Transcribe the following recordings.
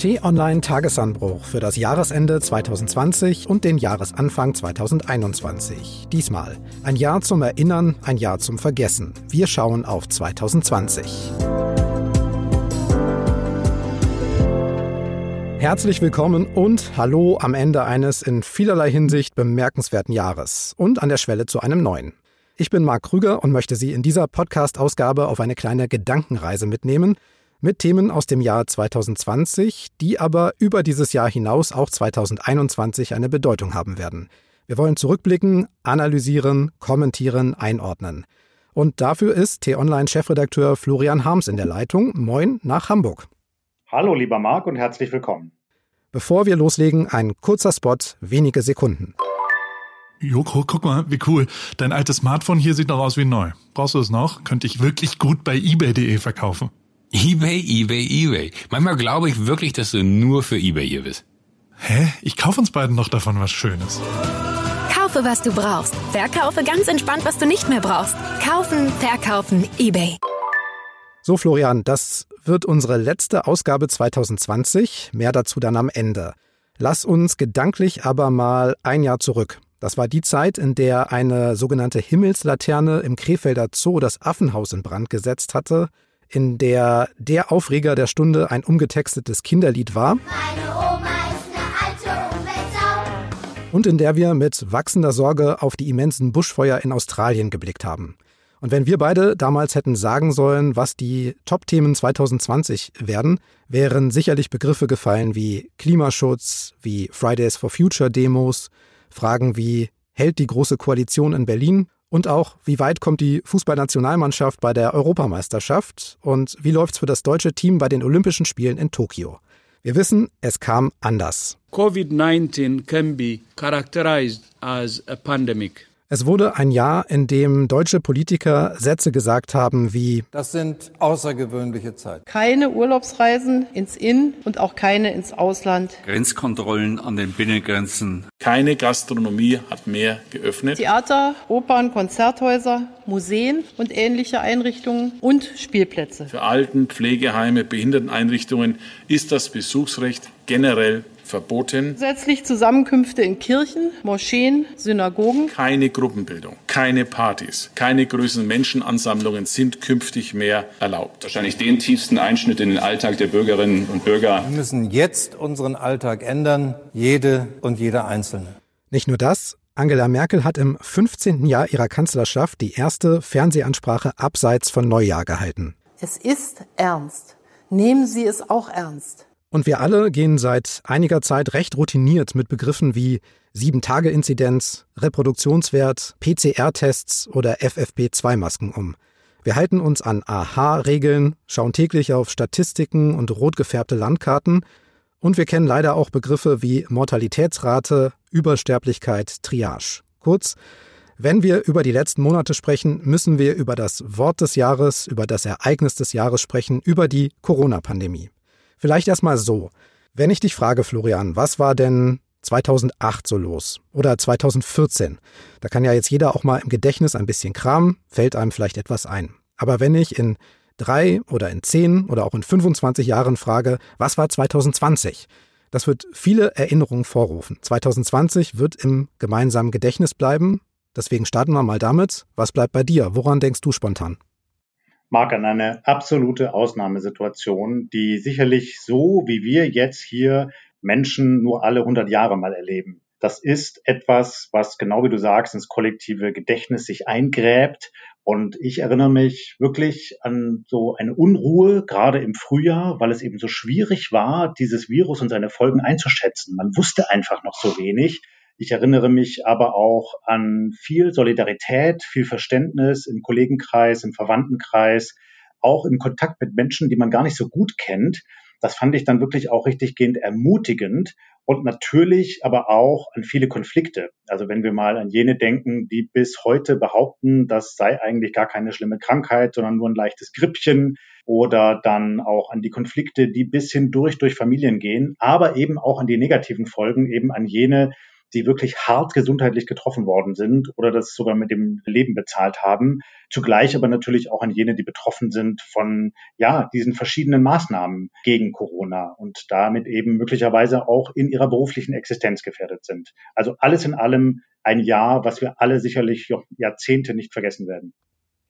T-Online Tagesanbruch für das Jahresende 2020 und den Jahresanfang 2021. Diesmal ein Jahr zum Erinnern, ein Jahr zum Vergessen. Wir schauen auf 2020. Herzlich willkommen und hallo am Ende eines in vielerlei Hinsicht bemerkenswerten Jahres und an der Schwelle zu einem neuen. Ich bin Marc Krüger und möchte Sie in dieser Podcast-Ausgabe auf eine kleine Gedankenreise mitnehmen – mit Themen aus dem Jahr 2020, die aber über dieses Jahr hinaus auch 2021 eine Bedeutung haben werden. Wir wollen zurückblicken, analysieren, kommentieren, einordnen. Und dafür ist T-Online-Chefredakteur Florian Harms in der Leitung. Moin nach Hamburg. Hallo, lieber Marc, und herzlich willkommen. Bevor wir loslegen, ein kurzer Spot, wenige Sekunden. Joko, guck mal, wie cool. Dein altes Smartphone hier sieht noch aus wie neu. Brauchst du es noch? Könnte ich wirklich gut bei eBay.de verkaufen eBay, eBay, eBay. Manchmal glaube ich wirklich, dass du nur für eBay hier bist. Hä? Ich kaufe uns beiden noch davon was Schönes. Kaufe, was du brauchst. Verkaufe ganz entspannt, was du nicht mehr brauchst. Kaufen, verkaufen, eBay. So, Florian, das wird unsere letzte Ausgabe 2020. Mehr dazu dann am Ende. Lass uns gedanklich aber mal ein Jahr zurück. Das war die Zeit, in der eine sogenannte Himmelslaterne im Krefelder Zoo das Affenhaus in Brand gesetzt hatte in der der Aufreger der Stunde ein umgetextetes Kinderlied war. Und in der wir mit wachsender Sorge auf die immensen Buschfeuer in Australien geblickt haben. Und wenn wir beide damals hätten sagen sollen, was die Top-Themen 2020 werden, wären sicherlich Begriffe gefallen wie Klimaschutz, wie Fridays for Future Demos, Fragen wie hält die Große Koalition in Berlin und auch, wie weit kommt die Fußballnationalmannschaft bei der Europameisterschaft und wie läuft's für das deutsche Team bei den Olympischen Spielen in Tokio? Wir wissen, es kam anders. COVID-19 can be characterized as a pandemic. Es wurde ein Jahr, in dem deutsche Politiker Sätze gesagt haben wie Das sind außergewöhnliche Zeiten. Keine Urlaubsreisen ins In- und auch keine ins Ausland. Grenzkontrollen an den Binnengrenzen. Keine Gastronomie hat mehr geöffnet. Theater, Opern, Konzerthäuser, Museen und ähnliche Einrichtungen und Spielplätze. Für Alten, Pflegeheime, Behinderteneinrichtungen ist das Besuchsrecht generell verboten. Zusätzlich Zusammenkünfte in Kirchen, Moscheen, Synagogen. Keine Gruppenbildung, keine Partys, keine größeren Menschenansammlungen sind künftig mehr erlaubt. Wahrscheinlich den tiefsten Einschnitt in den Alltag der Bürgerinnen und Bürger. Wir müssen jetzt unseren Alltag ändern, jede und jeder Einzelne. Nicht nur das, Angela Merkel hat im 15. Jahr ihrer Kanzlerschaft die erste Fernsehansprache abseits von Neujahr gehalten. Es ist ernst. Nehmen Sie es auch ernst. Und wir alle gehen seit einiger Zeit recht routiniert mit Begriffen wie 7-Tage-Inzidenz, Reproduktionswert, PCR-Tests oder FFP2-Masken um. Wir halten uns an AHA-Regeln, schauen täglich auf Statistiken und rot gefärbte Landkarten und wir kennen leider auch Begriffe wie Mortalitätsrate, Übersterblichkeit, Triage. Kurz, wenn wir über die letzten Monate sprechen, müssen wir über das Wort des Jahres, über das Ereignis des Jahres sprechen, über die Corona-Pandemie. Vielleicht erstmal so. Wenn ich dich frage, Florian, was war denn 2008 so los? Oder 2014? Da kann ja jetzt jeder auch mal im Gedächtnis ein bisschen kramen, fällt einem vielleicht etwas ein. Aber wenn ich in drei oder in zehn oder auch in 25 Jahren frage, was war 2020? Das wird viele Erinnerungen vorrufen. 2020 wird im gemeinsamen Gedächtnis bleiben. Deswegen starten wir mal damit. Was bleibt bei dir? Woran denkst du spontan? Mag an eine absolute Ausnahmesituation, die sicherlich so wie wir jetzt hier Menschen nur alle 100 Jahre mal erleben. Das ist etwas, was genau wie du sagst, ins kollektive Gedächtnis sich eingräbt. Und ich erinnere mich wirklich an so eine Unruhe, gerade im Frühjahr, weil es eben so schwierig war, dieses Virus und seine Folgen einzuschätzen. Man wusste einfach noch so wenig. Ich erinnere mich aber auch an viel Solidarität, viel Verständnis im Kollegenkreis, im Verwandtenkreis, auch im Kontakt mit Menschen, die man gar nicht so gut kennt. Das fand ich dann wirklich auch richtig gehend ermutigend und natürlich aber auch an viele Konflikte. Also wenn wir mal an jene denken, die bis heute behaupten, das sei eigentlich gar keine schlimme Krankheit, sondern nur ein leichtes Grippchen oder dann auch an die Konflikte, die bis hindurch durch Familien gehen, aber eben auch an die negativen Folgen, eben an jene, die wirklich hart gesundheitlich getroffen worden sind oder das sogar mit dem Leben bezahlt haben. Zugleich aber natürlich auch an jene, die betroffen sind von, ja, diesen verschiedenen Maßnahmen gegen Corona und damit eben möglicherweise auch in ihrer beruflichen Existenz gefährdet sind. Also alles in allem ein Jahr, was wir alle sicherlich Jahrzehnte nicht vergessen werden.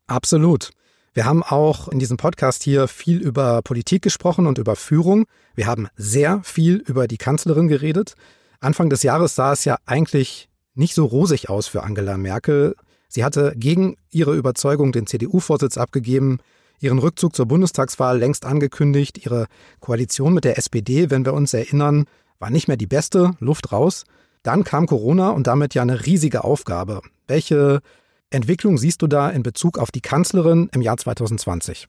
Absolut. Wir haben auch in diesem Podcast hier viel über Politik gesprochen und über Führung. Wir haben sehr viel über die Kanzlerin geredet. Anfang des Jahres sah es ja eigentlich nicht so rosig aus für Angela Merkel. Sie hatte gegen ihre Überzeugung den CDU-Vorsitz abgegeben, ihren Rückzug zur Bundestagswahl längst angekündigt, ihre Koalition mit der SPD, wenn wir uns erinnern, war nicht mehr die beste, Luft raus. Dann kam Corona und damit ja eine riesige Aufgabe. Welche Entwicklung siehst du da in Bezug auf die Kanzlerin im Jahr 2020?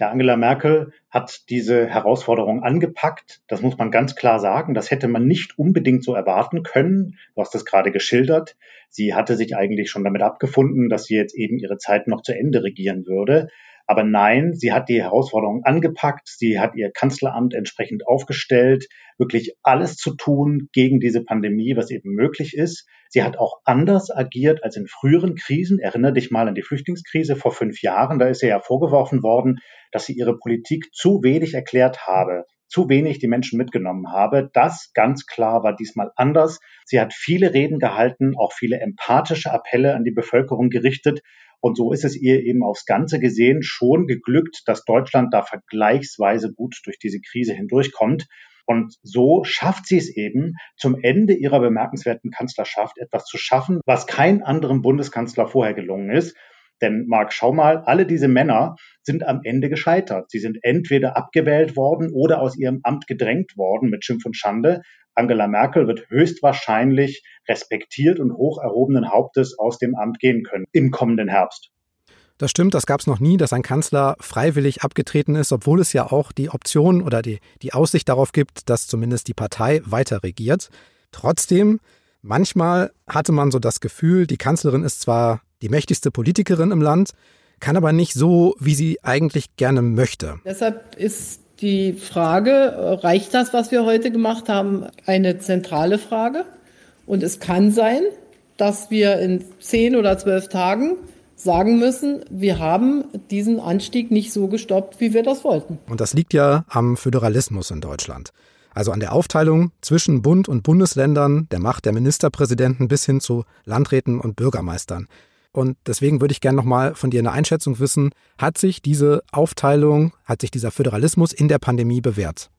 Ja, Angela Merkel hat diese Herausforderung angepackt. Das muss man ganz klar sagen. Das hätte man nicht unbedingt so erwarten können. Du hast es gerade geschildert. Sie hatte sich eigentlich schon damit abgefunden, dass sie jetzt eben ihre Zeit noch zu Ende regieren würde. Aber nein, sie hat die Herausforderung angepackt. Sie hat ihr Kanzleramt entsprechend aufgestellt, wirklich alles zu tun gegen diese Pandemie, was eben möglich ist. Sie hat auch anders agiert als in früheren Krisen. Erinnere dich mal an die Flüchtlingskrise vor fünf Jahren. Da ist ihr ja vorgeworfen worden, dass sie ihre Politik zu wenig erklärt habe zu wenig die Menschen mitgenommen habe. Das ganz klar war diesmal anders. Sie hat viele Reden gehalten, auch viele empathische Appelle an die Bevölkerung gerichtet. Und so ist es ihr eben aufs Ganze gesehen schon geglückt, dass Deutschland da vergleichsweise gut durch diese Krise hindurchkommt. Und so schafft sie es eben, zum Ende ihrer bemerkenswerten Kanzlerschaft etwas zu schaffen, was kein anderem Bundeskanzler vorher gelungen ist. Denn Marc, schau mal, alle diese Männer sind am Ende gescheitert. Sie sind entweder abgewählt worden oder aus ihrem Amt gedrängt worden mit Schimpf und Schande. Angela Merkel wird höchstwahrscheinlich respektiert und hoch erhobenen Hauptes aus dem Amt gehen können im kommenden Herbst. Das stimmt, das gab es noch nie, dass ein Kanzler freiwillig abgetreten ist, obwohl es ja auch die Option oder die, die Aussicht darauf gibt, dass zumindest die Partei weiter regiert. Trotzdem, manchmal hatte man so das Gefühl, die Kanzlerin ist zwar die mächtigste Politikerin im Land, kann aber nicht so, wie sie eigentlich gerne möchte. Deshalb ist die Frage, reicht das, was wir heute gemacht haben, eine zentrale Frage? Und es kann sein, dass wir in zehn oder zwölf Tagen sagen müssen, wir haben diesen Anstieg nicht so gestoppt, wie wir das wollten. Und das liegt ja am Föderalismus in Deutschland. Also an der Aufteilung zwischen Bund und Bundesländern, der Macht der Ministerpräsidenten bis hin zu Landräten und Bürgermeistern. Und deswegen würde ich gerne nochmal von dir eine Einschätzung wissen. Hat sich diese Aufteilung, hat sich dieser Föderalismus in der Pandemie bewährt?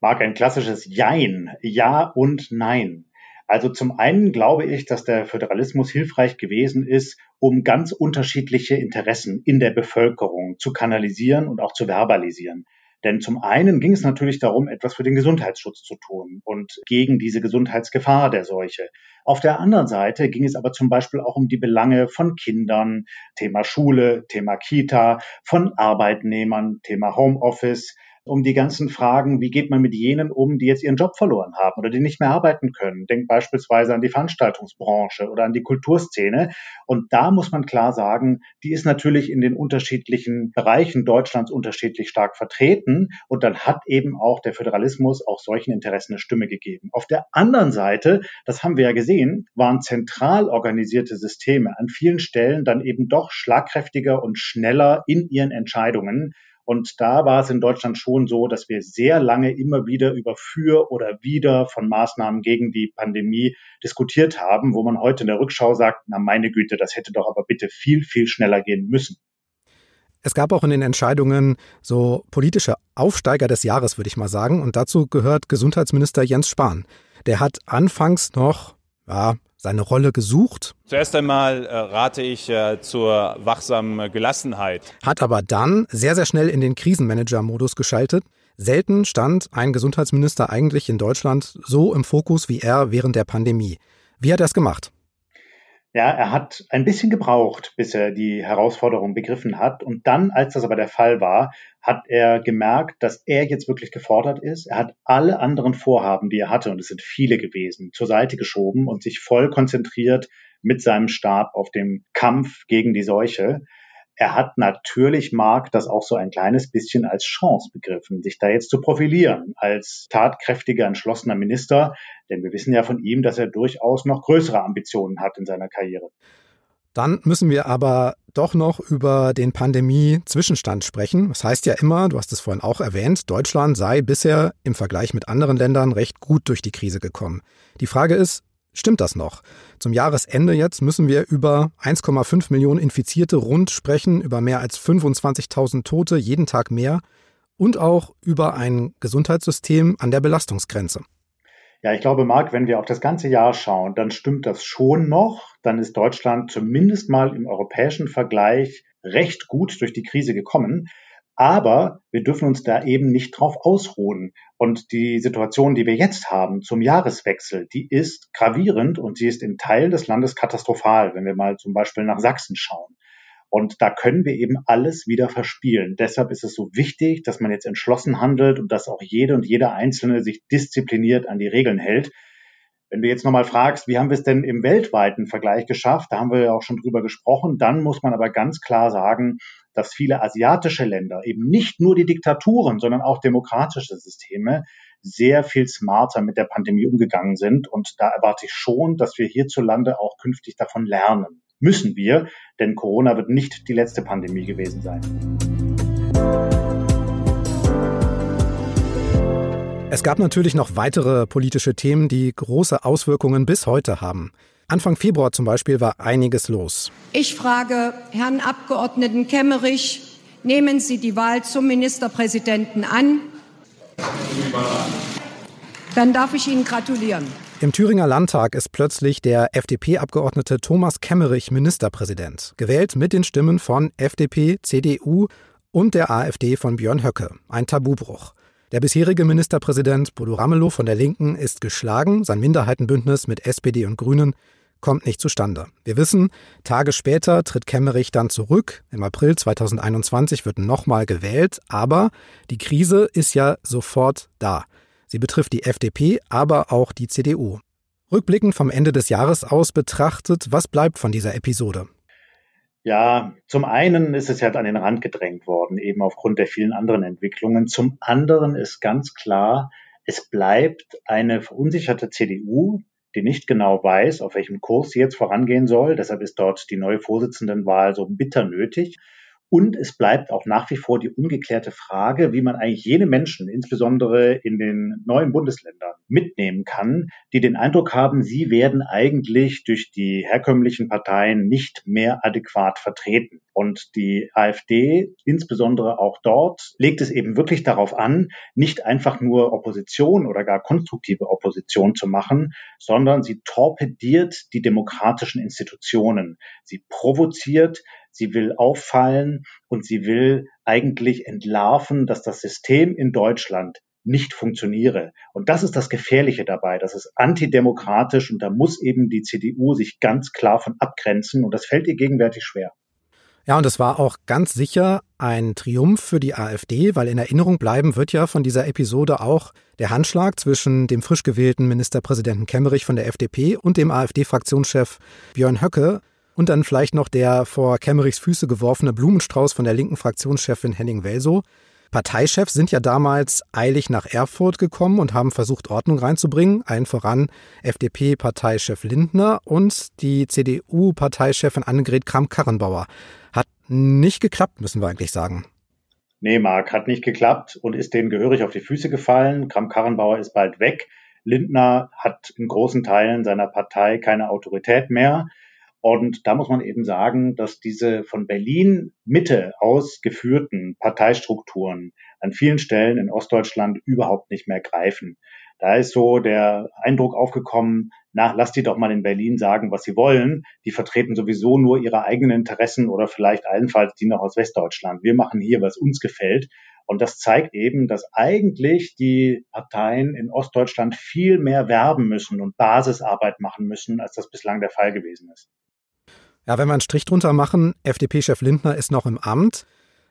Marc, ein klassisches Jein. Ja und Nein. Also zum einen glaube ich, dass der Föderalismus hilfreich gewesen ist, um ganz unterschiedliche Interessen in der Bevölkerung zu kanalisieren und auch zu verbalisieren. Denn zum einen ging es natürlich darum, etwas für den Gesundheitsschutz zu tun und gegen diese Gesundheitsgefahr der Seuche. Auf der anderen Seite ging es aber zum Beispiel auch um die Belange von Kindern, Thema Schule, Thema Kita, von Arbeitnehmern, Thema Homeoffice, um die ganzen Fragen, wie geht man mit jenen um, die jetzt ihren Job verloren haben oder die nicht mehr arbeiten können. Denk beispielsweise an die Veranstaltungsbranche oder an die Kulturszene. Und da muss man klar sagen, die ist natürlich in den unterschiedlichen Bereichen Deutschlands unterschiedlich stark vertreten. Und dann hat eben auch der Föderalismus auch solchen Interessen eine Stimme gegeben. Auf der anderen Seite, das haben wir ja gesehen, waren zentral organisierte Systeme an vielen Stellen dann eben doch schlagkräftiger und schneller in ihren Entscheidungen. Und da war es in Deutschland schon so, dass wir sehr lange immer wieder über für oder wieder von Maßnahmen gegen die Pandemie diskutiert haben, wo man heute in der Rückschau sagt, na meine Güte, das hätte doch aber bitte viel, viel schneller gehen müssen. Es gab auch in den Entscheidungen so politische Aufsteiger des Jahres, würde ich mal sagen. Und dazu gehört Gesundheitsminister Jens Spahn. Der hat anfangs noch ja, seine Rolle gesucht. Zuerst einmal äh, rate ich äh, zur wachsamen Gelassenheit. Hat aber dann sehr, sehr schnell in den Krisenmanager-Modus geschaltet. Selten stand ein Gesundheitsminister eigentlich in Deutschland so im Fokus wie er während der Pandemie. Wie hat er es gemacht? Ja, er hat ein bisschen gebraucht, bis er die Herausforderung begriffen hat. Und dann, als das aber der Fall war, hat er gemerkt, dass er jetzt wirklich gefordert ist. Er hat alle anderen Vorhaben, die er hatte, und es sind viele gewesen, zur Seite geschoben und sich voll konzentriert mit seinem Stab auf den Kampf gegen die Seuche. Er hat natürlich, Mark, das auch so ein kleines bisschen als Chance begriffen, sich da jetzt zu profilieren als tatkräftiger, entschlossener Minister. Denn wir wissen ja von ihm, dass er durchaus noch größere Ambitionen hat in seiner Karriere. Dann müssen wir aber doch noch über den Pandemie-Zwischenstand sprechen. Das heißt ja immer, du hast es vorhin auch erwähnt, Deutschland sei bisher im Vergleich mit anderen Ländern recht gut durch die Krise gekommen. Die Frage ist, stimmt das noch? Zum Jahresende jetzt müssen wir über 1,5 Millionen Infizierte rund sprechen, über mehr als 25.000 Tote, jeden Tag mehr und auch über ein Gesundheitssystem an der Belastungsgrenze. Ja, ich glaube, Marc, wenn wir auf das ganze Jahr schauen, dann stimmt das schon noch. Dann ist Deutschland zumindest mal im europäischen Vergleich recht gut durch die Krise gekommen. Aber wir dürfen uns da eben nicht drauf ausruhen. Und die Situation, die wir jetzt haben zum Jahreswechsel, die ist gravierend und sie ist in Teilen des Landes katastrophal, wenn wir mal zum Beispiel nach Sachsen schauen. Und da können wir eben alles wieder verspielen. Deshalb ist es so wichtig, dass man jetzt entschlossen handelt und dass auch jede und jeder Einzelne sich diszipliniert an die Regeln hält. Wenn du jetzt nochmal fragst, wie haben wir es denn im weltweiten Vergleich geschafft, da haben wir ja auch schon drüber gesprochen, dann muss man aber ganz klar sagen, dass viele asiatische Länder, eben nicht nur die Diktaturen, sondern auch demokratische Systeme, sehr viel smarter mit der Pandemie umgegangen sind. Und da erwarte ich schon, dass wir hierzulande auch künftig davon lernen müssen wir, denn Corona wird nicht die letzte Pandemie gewesen sein. Es gab natürlich noch weitere politische Themen, die große Auswirkungen bis heute haben. Anfang Februar zum Beispiel war einiges los. Ich frage Herrn Abgeordneten Kemmerich, nehmen Sie die Wahl zum Ministerpräsidenten an? Dann darf ich Ihnen gratulieren. Im Thüringer Landtag ist plötzlich der FDP-Abgeordnete Thomas Kemmerich Ministerpräsident, gewählt mit den Stimmen von FDP, CDU und der AfD von Björn Höcke. Ein Tabubruch. Der bisherige Ministerpräsident Bodo Ramelow von der Linken ist geschlagen, sein Minderheitenbündnis mit SPD und Grünen kommt nicht zustande. Wir wissen, Tage später tritt Kemmerich dann zurück. Im April 2021 wird nochmal gewählt, aber die Krise ist ja sofort da. Sie betrifft die FDP, aber auch die CDU. Rückblickend vom Ende des Jahres aus betrachtet, was bleibt von dieser Episode? Ja, zum einen ist es ja an den Rand gedrängt worden, eben aufgrund der vielen anderen Entwicklungen. Zum anderen ist ganz klar, es bleibt eine verunsicherte CDU, die nicht genau weiß, auf welchem Kurs sie jetzt vorangehen soll. Deshalb ist dort die neue Vorsitzendenwahl so bitter nötig. Und es bleibt auch nach wie vor die ungeklärte Frage, wie man eigentlich jene Menschen, insbesondere in den neuen Bundesländern, mitnehmen kann, die den Eindruck haben, sie werden eigentlich durch die herkömmlichen Parteien nicht mehr adäquat vertreten. Und die AfD, insbesondere auch dort, legt es eben wirklich darauf an, nicht einfach nur Opposition oder gar konstruktive Opposition zu machen, sondern sie torpediert die demokratischen Institutionen. Sie provoziert, sie will auffallen und sie will eigentlich entlarven, dass das System in Deutschland nicht funktioniere. Und das ist das Gefährliche dabei. Das ist antidemokratisch und da muss eben die CDU sich ganz klar von abgrenzen und das fällt ihr gegenwärtig schwer. Ja, und es war auch ganz sicher ein Triumph für die AfD, weil in Erinnerung bleiben wird ja von dieser Episode auch der Handschlag zwischen dem frisch gewählten Ministerpräsidenten Kemmerich von der FDP und dem AfD-Fraktionschef Björn Höcke. Und dann vielleicht noch der vor Kemmerichs Füße geworfene Blumenstrauß von der linken Fraktionschefin Henning Welsow. Parteichefs sind ja damals eilig nach Erfurt gekommen und haben versucht, Ordnung reinzubringen. Allen voran FDP-Parteichef Lindner und die CDU-Parteichefin Annegret Kramp-Karrenbauer. Hat nicht geklappt, müssen wir eigentlich sagen. Nee, Marc, hat nicht geklappt und ist denen gehörig auf die Füße gefallen. Kramp-Karrenbauer ist bald weg. Lindner hat in großen Teilen seiner Partei keine Autorität mehr. Und da muss man eben sagen, dass diese von Berlin Mitte ausgeführten Parteistrukturen an vielen Stellen in Ostdeutschland überhaupt nicht mehr greifen. Da ist so der Eindruck aufgekommen, na, lass die doch mal in Berlin sagen, was sie wollen. Die vertreten sowieso nur ihre eigenen Interessen oder vielleicht allenfalls die noch aus Westdeutschland. Wir machen hier, was uns gefällt. Und das zeigt eben, dass eigentlich die Parteien in Ostdeutschland viel mehr werben müssen und Basisarbeit machen müssen, als das bislang der Fall gewesen ist. Ja, wenn wir einen Strich drunter machen, FDP-Chef Lindner ist noch im Amt.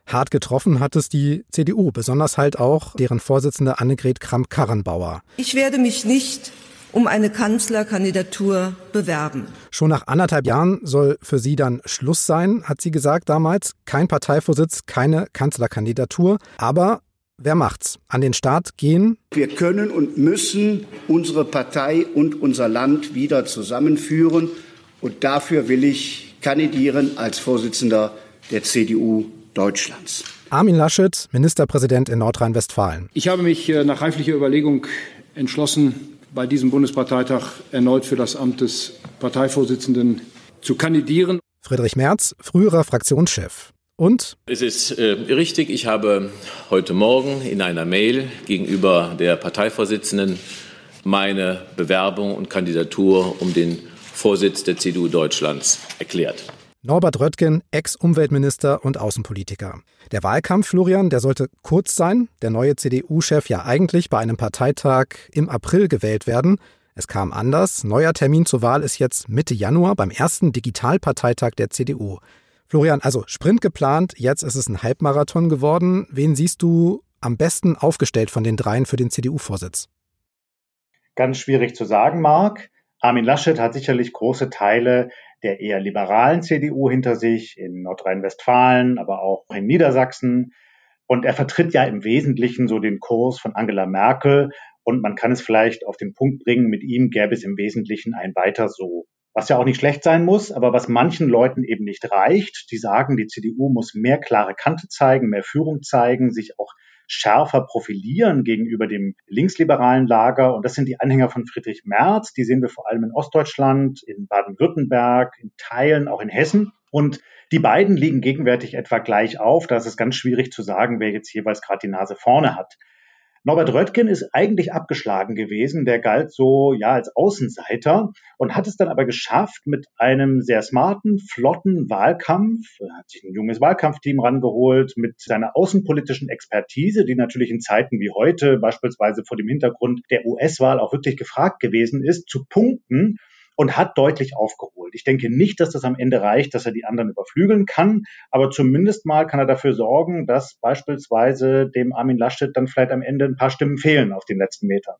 Hart getroffen hat es die CDU, besonders halt auch deren Vorsitzende Annegret Kramp-Karrenbauer. Ich werde mich nicht um eine Kanzlerkandidatur bewerben. Schon nach anderthalb Jahren soll für sie dann Schluss sein, hat sie gesagt damals. Kein Parteivorsitz, keine Kanzlerkandidatur. Aber wer macht's? An den Start gehen? Wir können und müssen unsere Partei und unser Land wieder zusammenführen. Und dafür will ich kandidieren als Vorsitzender der CDU Deutschlands. Armin Laschet, Ministerpräsident in Nordrhein-Westfalen. Ich habe mich äh, nach reiflicher Überlegung entschlossen, bei diesem Bundesparteitag erneut für das Amt des Parteivorsitzenden zu kandidieren. Friedrich Merz, früherer Fraktionschef. Und? Es ist äh, richtig, ich habe heute Morgen in einer Mail gegenüber der Parteivorsitzenden meine Bewerbung und Kandidatur um den Vorsitz der CDU Deutschlands erklärt. Norbert Röttgen, Ex-Umweltminister und Außenpolitiker. Der Wahlkampf, Florian, der sollte kurz sein. Der neue CDU-Chef ja eigentlich bei einem Parteitag im April gewählt werden. Es kam anders. Neuer Termin zur Wahl ist jetzt Mitte Januar beim ersten Digitalparteitag der CDU. Florian, also Sprint geplant, jetzt ist es ein Halbmarathon geworden. Wen siehst du am besten aufgestellt von den dreien für den CDU-Vorsitz? Ganz schwierig zu sagen, Marc. Armin Laschet hat sicherlich große Teile der eher liberalen CDU hinter sich, in Nordrhein-Westfalen, aber auch in Niedersachsen. Und er vertritt ja im Wesentlichen so den Kurs von Angela Merkel. Und man kann es vielleicht auf den Punkt bringen, mit ihm gäbe es im Wesentlichen ein weiter so. Was ja auch nicht schlecht sein muss, aber was manchen Leuten eben nicht reicht. Die sagen, die CDU muss mehr klare Kante zeigen, mehr Führung zeigen, sich auch schärfer profilieren gegenüber dem linksliberalen Lager. Und das sind die Anhänger von Friedrich Merz. Die sehen wir vor allem in Ostdeutschland, in Baden-Württemberg, in Teilen auch in Hessen. Und die beiden liegen gegenwärtig etwa gleich auf. Da ist es ganz schwierig zu sagen, wer jetzt jeweils gerade die Nase vorne hat. Norbert Röttgen ist eigentlich abgeschlagen gewesen. Der galt so, ja, als Außenseiter und hat es dann aber geschafft, mit einem sehr smarten, flotten Wahlkampf, hat sich ein junges Wahlkampfteam rangeholt, mit seiner außenpolitischen Expertise, die natürlich in Zeiten wie heute, beispielsweise vor dem Hintergrund der US-Wahl auch wirklich gefragt gewesen ist, zu punkten und hat deutlich aufgeholt. Ich denke nicht, dass das am Ende reicht, dass er die anderen überflügeln kann, aber zumindest mal kann er dafür sorgen, dass beispielsweise dem Armin Laschet dann vielleicht am Ende ein paar Stimmen fehlen auf den letzten Metern.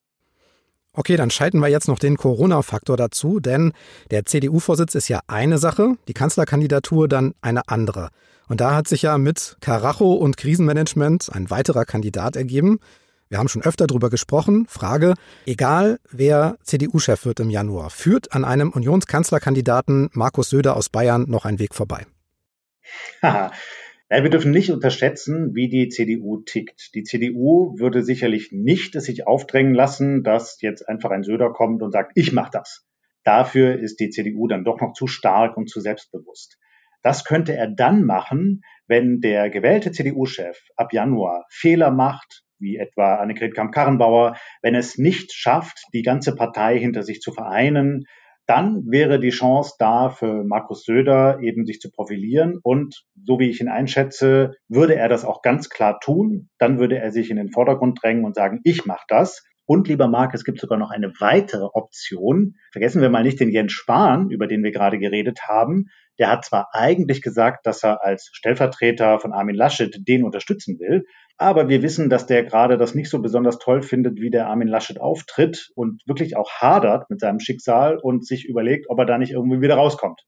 Okay, dann schalten wir jetzt noch den Corona-Faktor dazu, denn der CDU-Vorsitz ist ja eine Sache, die Kanzlerkandidatur dann eine andere. Und da hat sich ja mit Karacho und Krisenmanagement ein weiterer Kandidat ergeben. Wir haben schon öfter darüber gesprochen. Frage, egal wer CDU-Chef wird im Januar, führt an einem Unionskanzlerkandidaten Markus Söder aus Bayern noch ein Weg vorbei? ja, wir dürfen nicht unterschätzen, wie die CDU tickt. Die CDU würde sicherlich nicht es sich aufdrängen lassen, dass jetzt einfach ein Söder kommt und sagt, ich mache das. Dafür ist die CDU dann doch noch zu stark und zu selbstbewusst. Das könnte er dann machen, wenn der gewählte CDU-Chef ab Januar Fehler macht, wie etwa Annegret Kramp-Karrenbauer, wenn es nicht schafft, die ganze Partei hinter sich zu vereinen, dann wäre die Chance da für Markus Söder eben sich zu profilieren und so wie ich ihn einschätze, würde er das auch ganz klar tun, dann würde er sich in den Vordergrund drängen und sagen, ich mache das. Und lieber Marc, es gibt sogar noch eine weitere Option. Vergessen wir mal nicht den Jens Spahn, über den wir gerade geredet haben. Der hat zwar eigentlich gesagt, dass er als Stellvertreter von Armin Laschet den unterstützen will, aber wir wissen, dass der gerade das nicht so besonders toll findet, wie der Armin Laschet auftritt und wirklich auch hadert mit seinem Schicksal und sich überlegt, ob er da nicht irgendwie wieder rauskommt.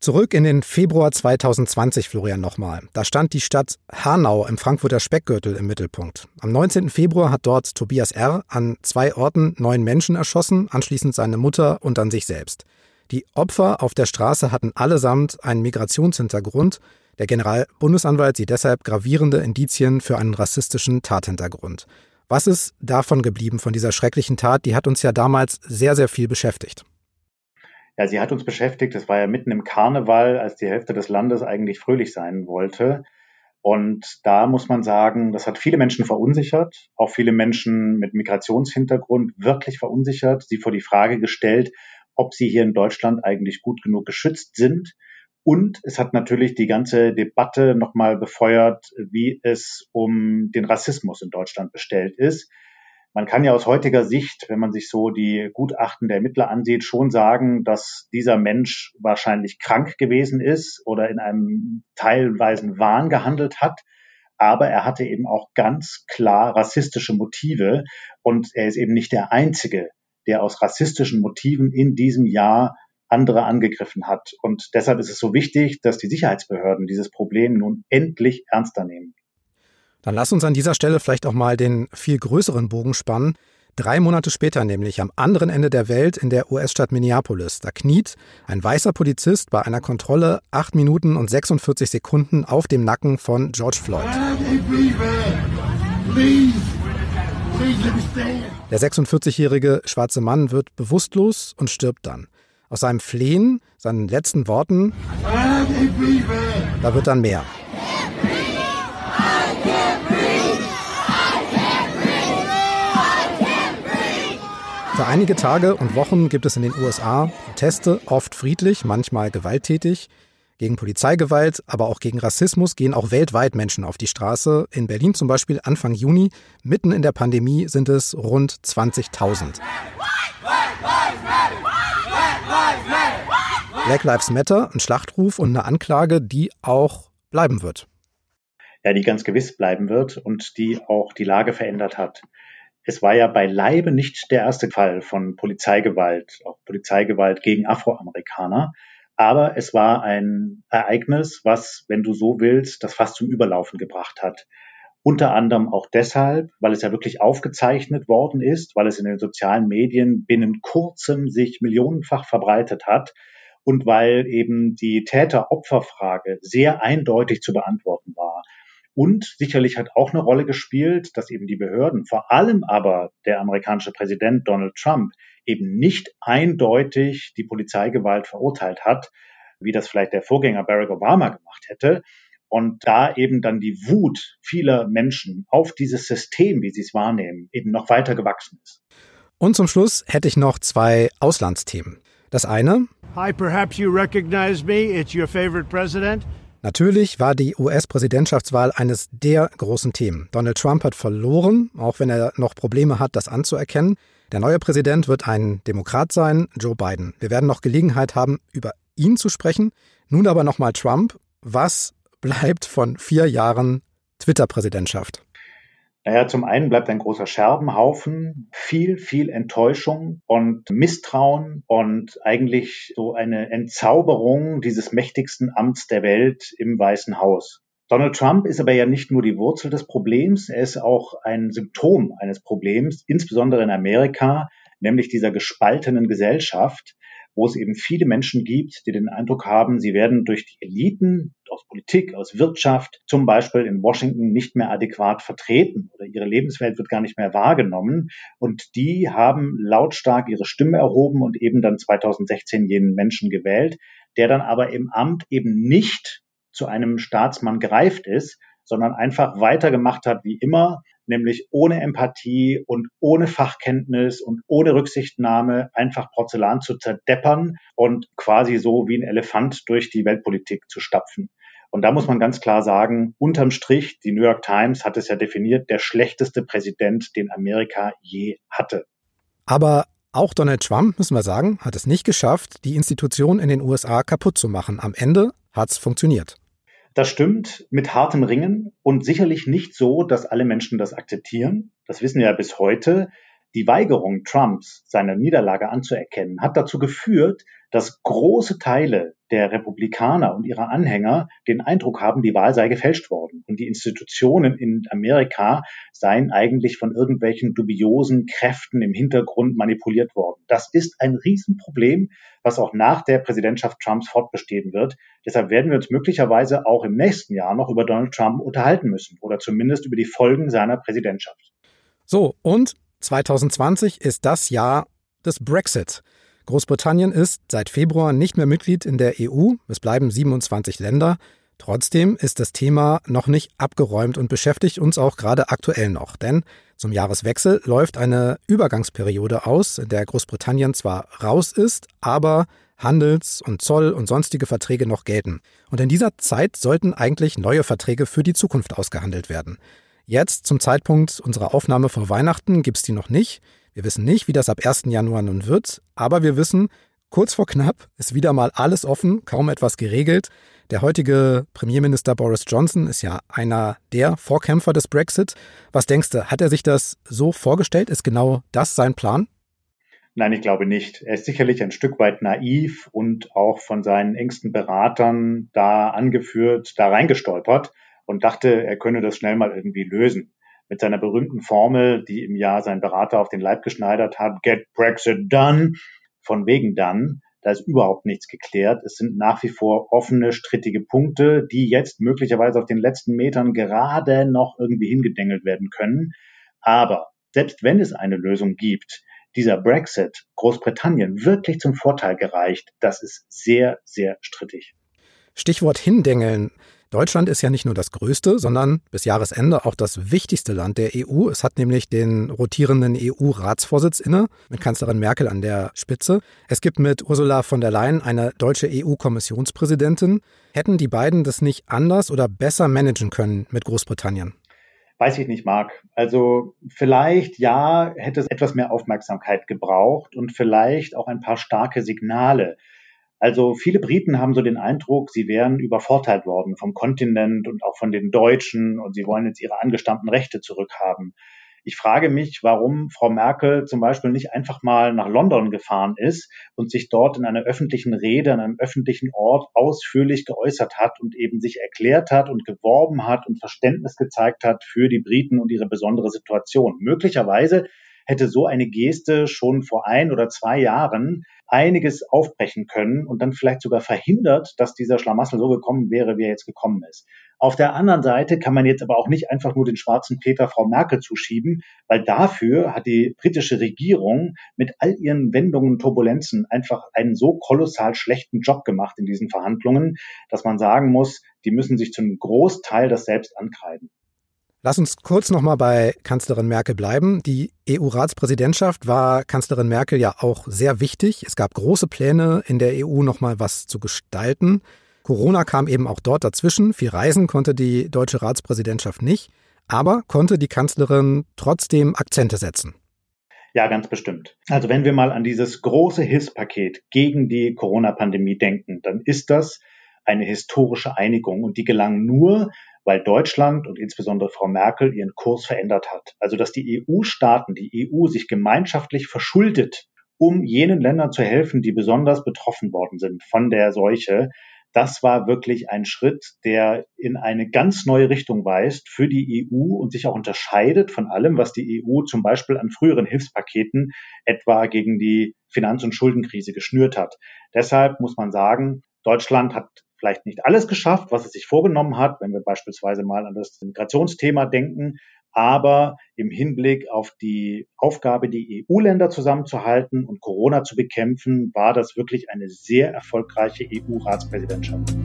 Zurück in den Februar 2020, Florian, nochmal. Da stand die Stadt Hanau im Frankfurter Speckgürtel im Mittelpunkt. Am 19. Februar hat dort Tobias R. an zwei Orten neun Menschen erschossen, anschließend seine Mutter und dann sich selbst. Die Opfer auf der Straße hatten allesamt einen Migrationshintergrund der Generalbundesanwalt sieht deshalb gravierende Indizien für einen rassistischen Tathintergrund. Was ist davon geblieben, von dieser schrecklichen Tat? Die hat uns ja damals sehr, sehr viel beschäftigt. Ja, sie hat uns beschäftigt. Es war ja mitten im Karneval, als die Hälfte des Landes eigentlich fröhlich sein wollte. Und da muss man sagen, das hat viele Menschen verunsichert, auch viele Menschen mit Migrationshintergrund wirklich verunsichert, sie vor die Frage gestellt, ob sie hier in Deutschland eigentlich gut genug geschützt sind und es hat natürlich die ganze Debatte nochmal befeuert, wie es um den Rassismus in Deutschland bestellt ist. Man kann ja aus heutiger Sicht, wenn man sich so die Gutachten der Ermittler ansieht, schon sagen, dass dieser Mensch wahrscheinlich krank gewesen ist oder in einem teilweisen Wahn gehandelt hat. Aber er hatte eben auch ganz klar rassistische Motive und er ist eben nicht der Einzige, der aus rassistischen Motiven in diesem Jahr andere angegriffen hat. Und deshalb ist es so wichtig, dass die Sicherheitsbehörden dieses Problem nun endlich ernster nehmen. Dann lass uns an dieser Stelle vielleicht auch mal den viel größeren Bogen spannen. Drei Monate später nämlich, am anderen Ende der Welt in der US-Stadt Minneapolis, da kniet ein weißer Polizist bei einer Kontrolle acht Minuten und 46 Sekunden auf dem Nacken von George Floyd. Der 46-jährige schwarze Mann wird bewusstlos und stirbt dann. Aus seinem Flehen, seinen letzten Worten, da wird dann mehr. Für einige Tage und Wochen gibt es in den USA Proteste, oft friedlich, manchmal gewalttätig. Gegen Polizeigewalt, aber auch gegen Rassismus gehen auch weltweit Menschen auf die Straße. In Berlin zum Beispiel Anfang Juni, mitten in der Pandemie, sind es rund 20.000. Black Lives Matter, ein Schlachtruf und eine Anklage, die auch bleiben wird. Ja, die ganz gewiss bleiben wird und die auch die Lage verändert hat. Es war ja beileibe nicht der erste Fall von Polizeigewalt, auch Polizeigewalt gegen Afroamerikaner. Aber es war ein Ereignis, was, wenn du so willst, das fast zum Überlaufen gebracht hat. Unter anderem auch deshalb, weil es ja wirklich aufgezeichnet worden ist, weil es in den sozialen Medien binnen kurzem sich millionenfach verbreitet hat und weil eben die Täter-Opfer-Frage sehr eindeutig zu beantworten war. Und sicherlich hat auch eine Rolle gespielt, dass eben die Behörden, vor allem aber der amerikanische Präsident Donald Trump, eben nicht eindeutig die Polizeigewalt verurteilt hat, wie das vielleicht der Vorgänger Barack Obama gemacht hätte. Und da eben dann die Wut vieler Menschen auf dieses System, wie sie es wahrnehmen, eben noch weiter gewachsen ist. Und zum Schluss hätte ich noch zwei Auslandsthemen. Das eine. Hi, perhaps you recognize me. It's your favorite president. Natürlich war die US-Präsidentschaftswahl eines der großen Themen. Donald Trump hat verloren, auch wenn er noch Probleme hat, das anzuerkennen. Der neue Präsident wird ein Demokrat sein, Joe Biden. Wir werden noch Gelegenheit haben, über ihn zu sprechen. Nun aber nochmal Trump. Was bleibt von vier Jahren Twitter-Präsidentschaft? Naja, zum einen bleibt ein großer Scherbenhaufen, viel, viel Enttäuschung und Misstrauen und eigentlich so eine Entzauberung dieses mächtigsten Amts der Welt im Weißen Haus. Donald Trump ist aber ja nicht nur die Wurzel des Problems, er ist auch ein Symptom eines Problems, insbesondere in Amerika, nämlich dieser gespaltenen Gesellschaft, wo es eben viele Menschen gibt, die den Eindruck haben, sie werden durch die Eliten aus Politik, aus Wirtschaft, zum Beispiel in Washington nicht mehr adäquat vertreten oder ihre Lebenswelt wird gar nicht mehr wahrgenommen. Und die haben lautstark ihre Stimme erhoben und eben dann 2016 jenen Menschen gewählt, der dann aber im Amt eben nicht zu einem Staatsmann gereift ist, sondern einfach weitergemacht hat wie immer, nämlich ohne Empathie und ohne Fachkenntnis und ohne Rücksichtnahme einfach Porzellan zu zerdeppern und quasi so wie ein Elefant durch die Weltpolitik zu stapfen. Und da muss man ganz klar sagen, unterm Strich, die New York Times hat es ja definiert, der schlechteste Präsident, den Amerika je hatte. Aber auch Donald Trump, müssen wir sagen, hat es nicht geschafft, die Institution in den USA kaputt zu machen. Am Ende hat es funktioniert. Das stimmt mit hartem Ringen und sicherlich nicht so, dass alle Menschen das akzeptieren. Das wissen wir ja bis heute. Die Weigerung Trumps, seine Niederlage anzuerkennen, hat dazu geführt, dass große Teile der Republikaner und ihrer Anhänger den Eindruck haben, die Wahl sei gefälscht worden und die Institutionen in Amerika seien eigentlich von irgendwelchen dubiosen Kräften im Hintergrund manipuliert worden. Das ist ein Riesenproblem, was auch nach der Präsidentschaft Trumps fortbestehen wird. Deshalb werden wir uns möglicherweise auch im nächsten Jahr noch über Donald Trump unterhalten müssen oder zumindest über die Folgen seiner Präsidentschaft. So, und 2020 ist das Jahr des Brexit. Großbritannien ist seit Februar nicht mehr Mitglied in der EU. Es bleiben 27 Länder. Trotzdem ist das Thema noch nicht abgeräumt und beschäftigt uns auch gerade aktuell noch. Denn zum Jahreswechsel läuft eine Übergangsperiode aus, in der Großbritannien zwar raus ist, aber Handels- und Zoll- und sonstige Verträge noch gelten. Und in dieser Zeit sollten eigentlich neue Verträge für die Zukunft ausgehandelt werden. Jetzt, zum Zeitpunkt unserer Aufnahme vor Weihnachten, gibt es die noch nicht. Wir wissen nicht, wie das ab 1. Januar nun wird, aber wir wissen, kurz vor knapp ist wieder mal alles offen, kaum etwas geregelt. Der heutige Premierminister Boris Johnson ist ja einer der Vorkämpfer des Brexit. Was denkst du, hat er sich das so vorgestellt? Ist genau das sein Plan? Nein, ich glaube nicht. Er ist sicherlich ein Stück weit naiv und auch von seinen engsten Beratern da angeführt, da reingestolpert und dachte, er könne das schnell mal irgendwie lösen. Mit seiner berühmten Formel, die im Jahr sein Berater auf den Leib geschneidert hat, get Brexit done, von wegen dann, da ist überhaupt nichts geklärt. Es sind nach wie vor offene, strittige Punkte, die jetzt möglicherweise auf den letzten Metern gerade noch irgendwie hingedengelt werden können. Aber selbst wenn es eine Lösung gibt, dieser Brexit Großbritannien wirklich zum Vorteil gereicht, das ist sehr, sehr strittig. Stichwort hindengeln. Deutschland ist ja nicht nur das größte, sondern bis Jahresende auch das wichtigste Land der EU. Es hat nämlich den rotierenden EU-Ratsvorsitz inne, mit Kanzlerin Merkel an der Spitze. Es gibt mit Ursula von der Leyen eine deutsche EU-Kommissionspräsidentin. Hätten die beiden das nicht anders oder besser managen können mit Großbritannien? Weiß ich nicht, Marc. Also vielleicht ja, hätte es etwas mehr Aufmerksamkeit gebraucht und vielleicht auch ein paar starke Signale. Also viele Briten haben so den Eindruck, sie wären übervorteilt worden vom Kontinent und auch von den Deutschen und sie wollen jetzt ihre angestammten Rechte zurückhaben. Ich frage mich, warum Frau Merkel zum Beispiel nicht einfach mal nach London gefahren ist und sich dort in einer öffentlichen Rede, an einem öffentlichen Ort ausführlich geäußert hat und eben sich erklärt hat und geworben hat und Verständnis gezeigt hat für die Briten und ihre besondere Situation. Möglicherweise hätte so eine Geste schon vor ein oder zwei Jahren einiges aufbrechen können und dann vielleicht sogar verhindert, dass dieser Schlamassel so gekommen wäre, wie er jetzt gekommen ist. Auf der anderen Seite kann man jetzt aber auch nicht einfach nur den schwarzen Peter Frau Merkel zuschieben, weil dafür hat die britische Regierung mit all ihren Wendungen und Turbulenzen einfach einen so kolossal schlechten Job gemacht in diesen Verhandlungen, dass man sagen muss, die müssen sich zu einem Großteil das selbst ankreiden. Lass uns kurz nochmal bei Kanzlerin Merkel bleiben. Die EU-Ratspräsidentschaft war Kanzlerin Merkel ja auch sehr wichtig. Es gab große Pläne, in der EU nochmal was zu gestalten. Corona kam eben auch dort dazwischen. Viel reisen konnte die deutsche Ratspräsidentschaft nicht, aber konnte die Kanzlerin trotzdem Akzente setzen. Ja, ganz bestimmt. Also wenn wir mal an dieses große Hilfspaket gegen die Corona-Pandemie denken, dann ist das eine historische Einigung und die gelang nur, weil Deutschland und insbesondere Frau Merkel ihren Kurs verändert hat. Also dass die EU-Staaten, die EU sich gemeinschaftlich verschuldet, um jenen Ländern zu helfen, die besonders betroffen worden sind von der Seuche. Das war wirklich ein Schritt, der in eine ganz neue Richtung weist für die EU und sich auch unterscheidet von allem, was die EU zum Beispiel an früheren Hilfspaketen etwa gegen die Finanz- und Schuldenkrise geschnürt hat. Deshalb muss man sagen, Deutschland hat vielleicht nicht alles geschafft, was es sich vorgenommen hat, wenn wir beispielsweise mal an das Migrationsthema denken. Aber im Hinblick auf die Aufgabe, die EU-Länder zusammenzuhalten und Corona zu bekämpfen, war das wirklich eine sehr erfolgreiche EU-Ratspräsidentschaft.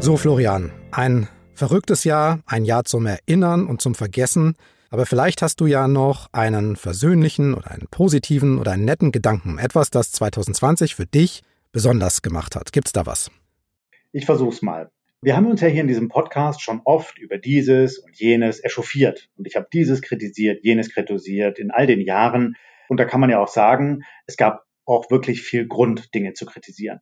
So, Florian, ein verrücktes Jahr, ein Jahr zum Erinnern und zum Vergessen. Aber vielleicht hast du ja noch einen versöhnlichen oder einen positiven oder einen netten Gedanken. Etwas, das 2020 für dich besonders gemacht hat. Gibt's da was? Ich versuch's mal. Wir haben uns ja hier in diesem Podcast schon oft über dieses und jenes echauffiert. Und ich habe dieses kritisiert, jenes kritisiert in all den Jahren. Und da kann man ja auch sagen, es gab auch wirklich viel Grund, Dinge zu kritisieren.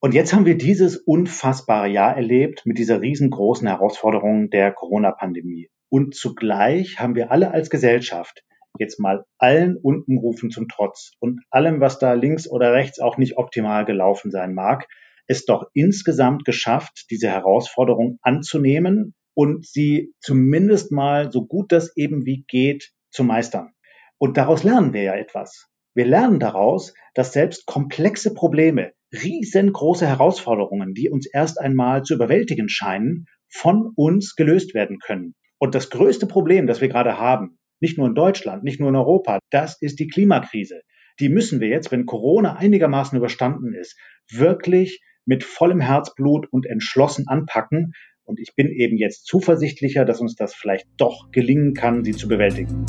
Und jetzt haben wir dieses unfassbare Jahr erlebt mit dieser riesengroßen Herausforderung der Corona-Pandemie. Und zugleich haben wir alle als Gesellschaft jetzt mal allen Unkenrufen zum Trotz und allem, was da links oder rechts auch nicht optimal gelaufen sein mag, es doch insgesamt geschafft, diese Herausforderung anzunehmen und sie zumindest mal so gut das eben wie geht zu meistern. Und daraus lernen wir ja etwas. Wir lernen daraus, dass selbst komplexe Probleme, riesengroße Herausforderungen, die uns erst einmal zu überwältigen scheinen, von uns gelöst werden können. Und das größte Problem, das wir gerade haben, nicht nur in Deutschland, nicht nur in Europa, das ist die Klimakrise. Die müssen wir jetzt, wenn Corona einigermaßen überstanden ist, wirklich mit vollem Herzblut und entschlossen anpacken. Und ich bin eben jetzt zuversichtlicher, dass uns das vielleicht doch gelingen kann, sie zu bewältigen.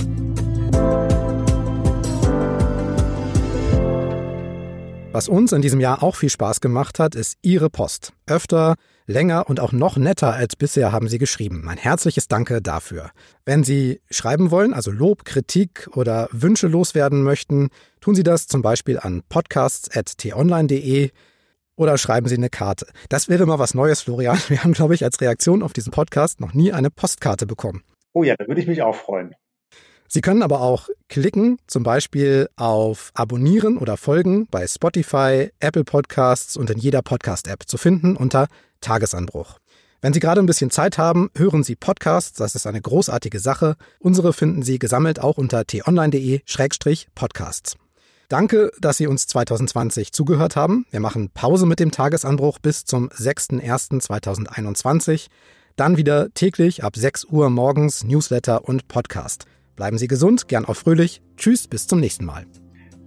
Was uns in diesem Jahr auch viel Spaß gemacht hat, ist Ihre Post. Öfter, länger und auch noch netter als bisher haben Sie geschrieben. Mein herzliches Danke dafür. Wenn Sie schreiben wollen, also Lob, Kritik oder Wünsche loswerden möchten, tun Sie das zum Beispiel an podcasts.tonline.de oder schreiben Sie eine Karte. Das wäre mal was Neues, Florian. Wir haben, glaube ich, als Reaktion auf diesen Podcast noch nie eine Postkarte bekommen. Oh ja, da würde ich mich auch freuen. Sie können aber auch klicken, zum Beispiel auf Abonnieren oder Folgen bei Spotify, Apple Podcasts und in jeder Podcast-App zu finden unter Tagesanbruch. Wenn Sie gerade ein bisschen Zeit haben, hören Sie Podcasts, das ist eine großartige Sache. Unsere finden Sie gesammelt auch unter t-online.de-podcasts. Danke, dass Sie uns 2020 zugehört haben. Wir machen Pause mit dem Tagesanbruch bis zum 6.01.2021. Dann wieder täglich ab 6 Uhr morgens Newsletter und Podcast. Bleiben Sie gesund, gern auch fröhlich. Tschüss, bis zum nächsten Mal.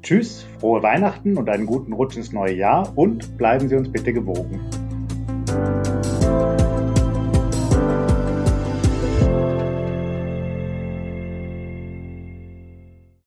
Tschüss, frohe Weihnachten und einen guten Rutsch ins neue Jahr und bleiben Sie uns bitte gewogen.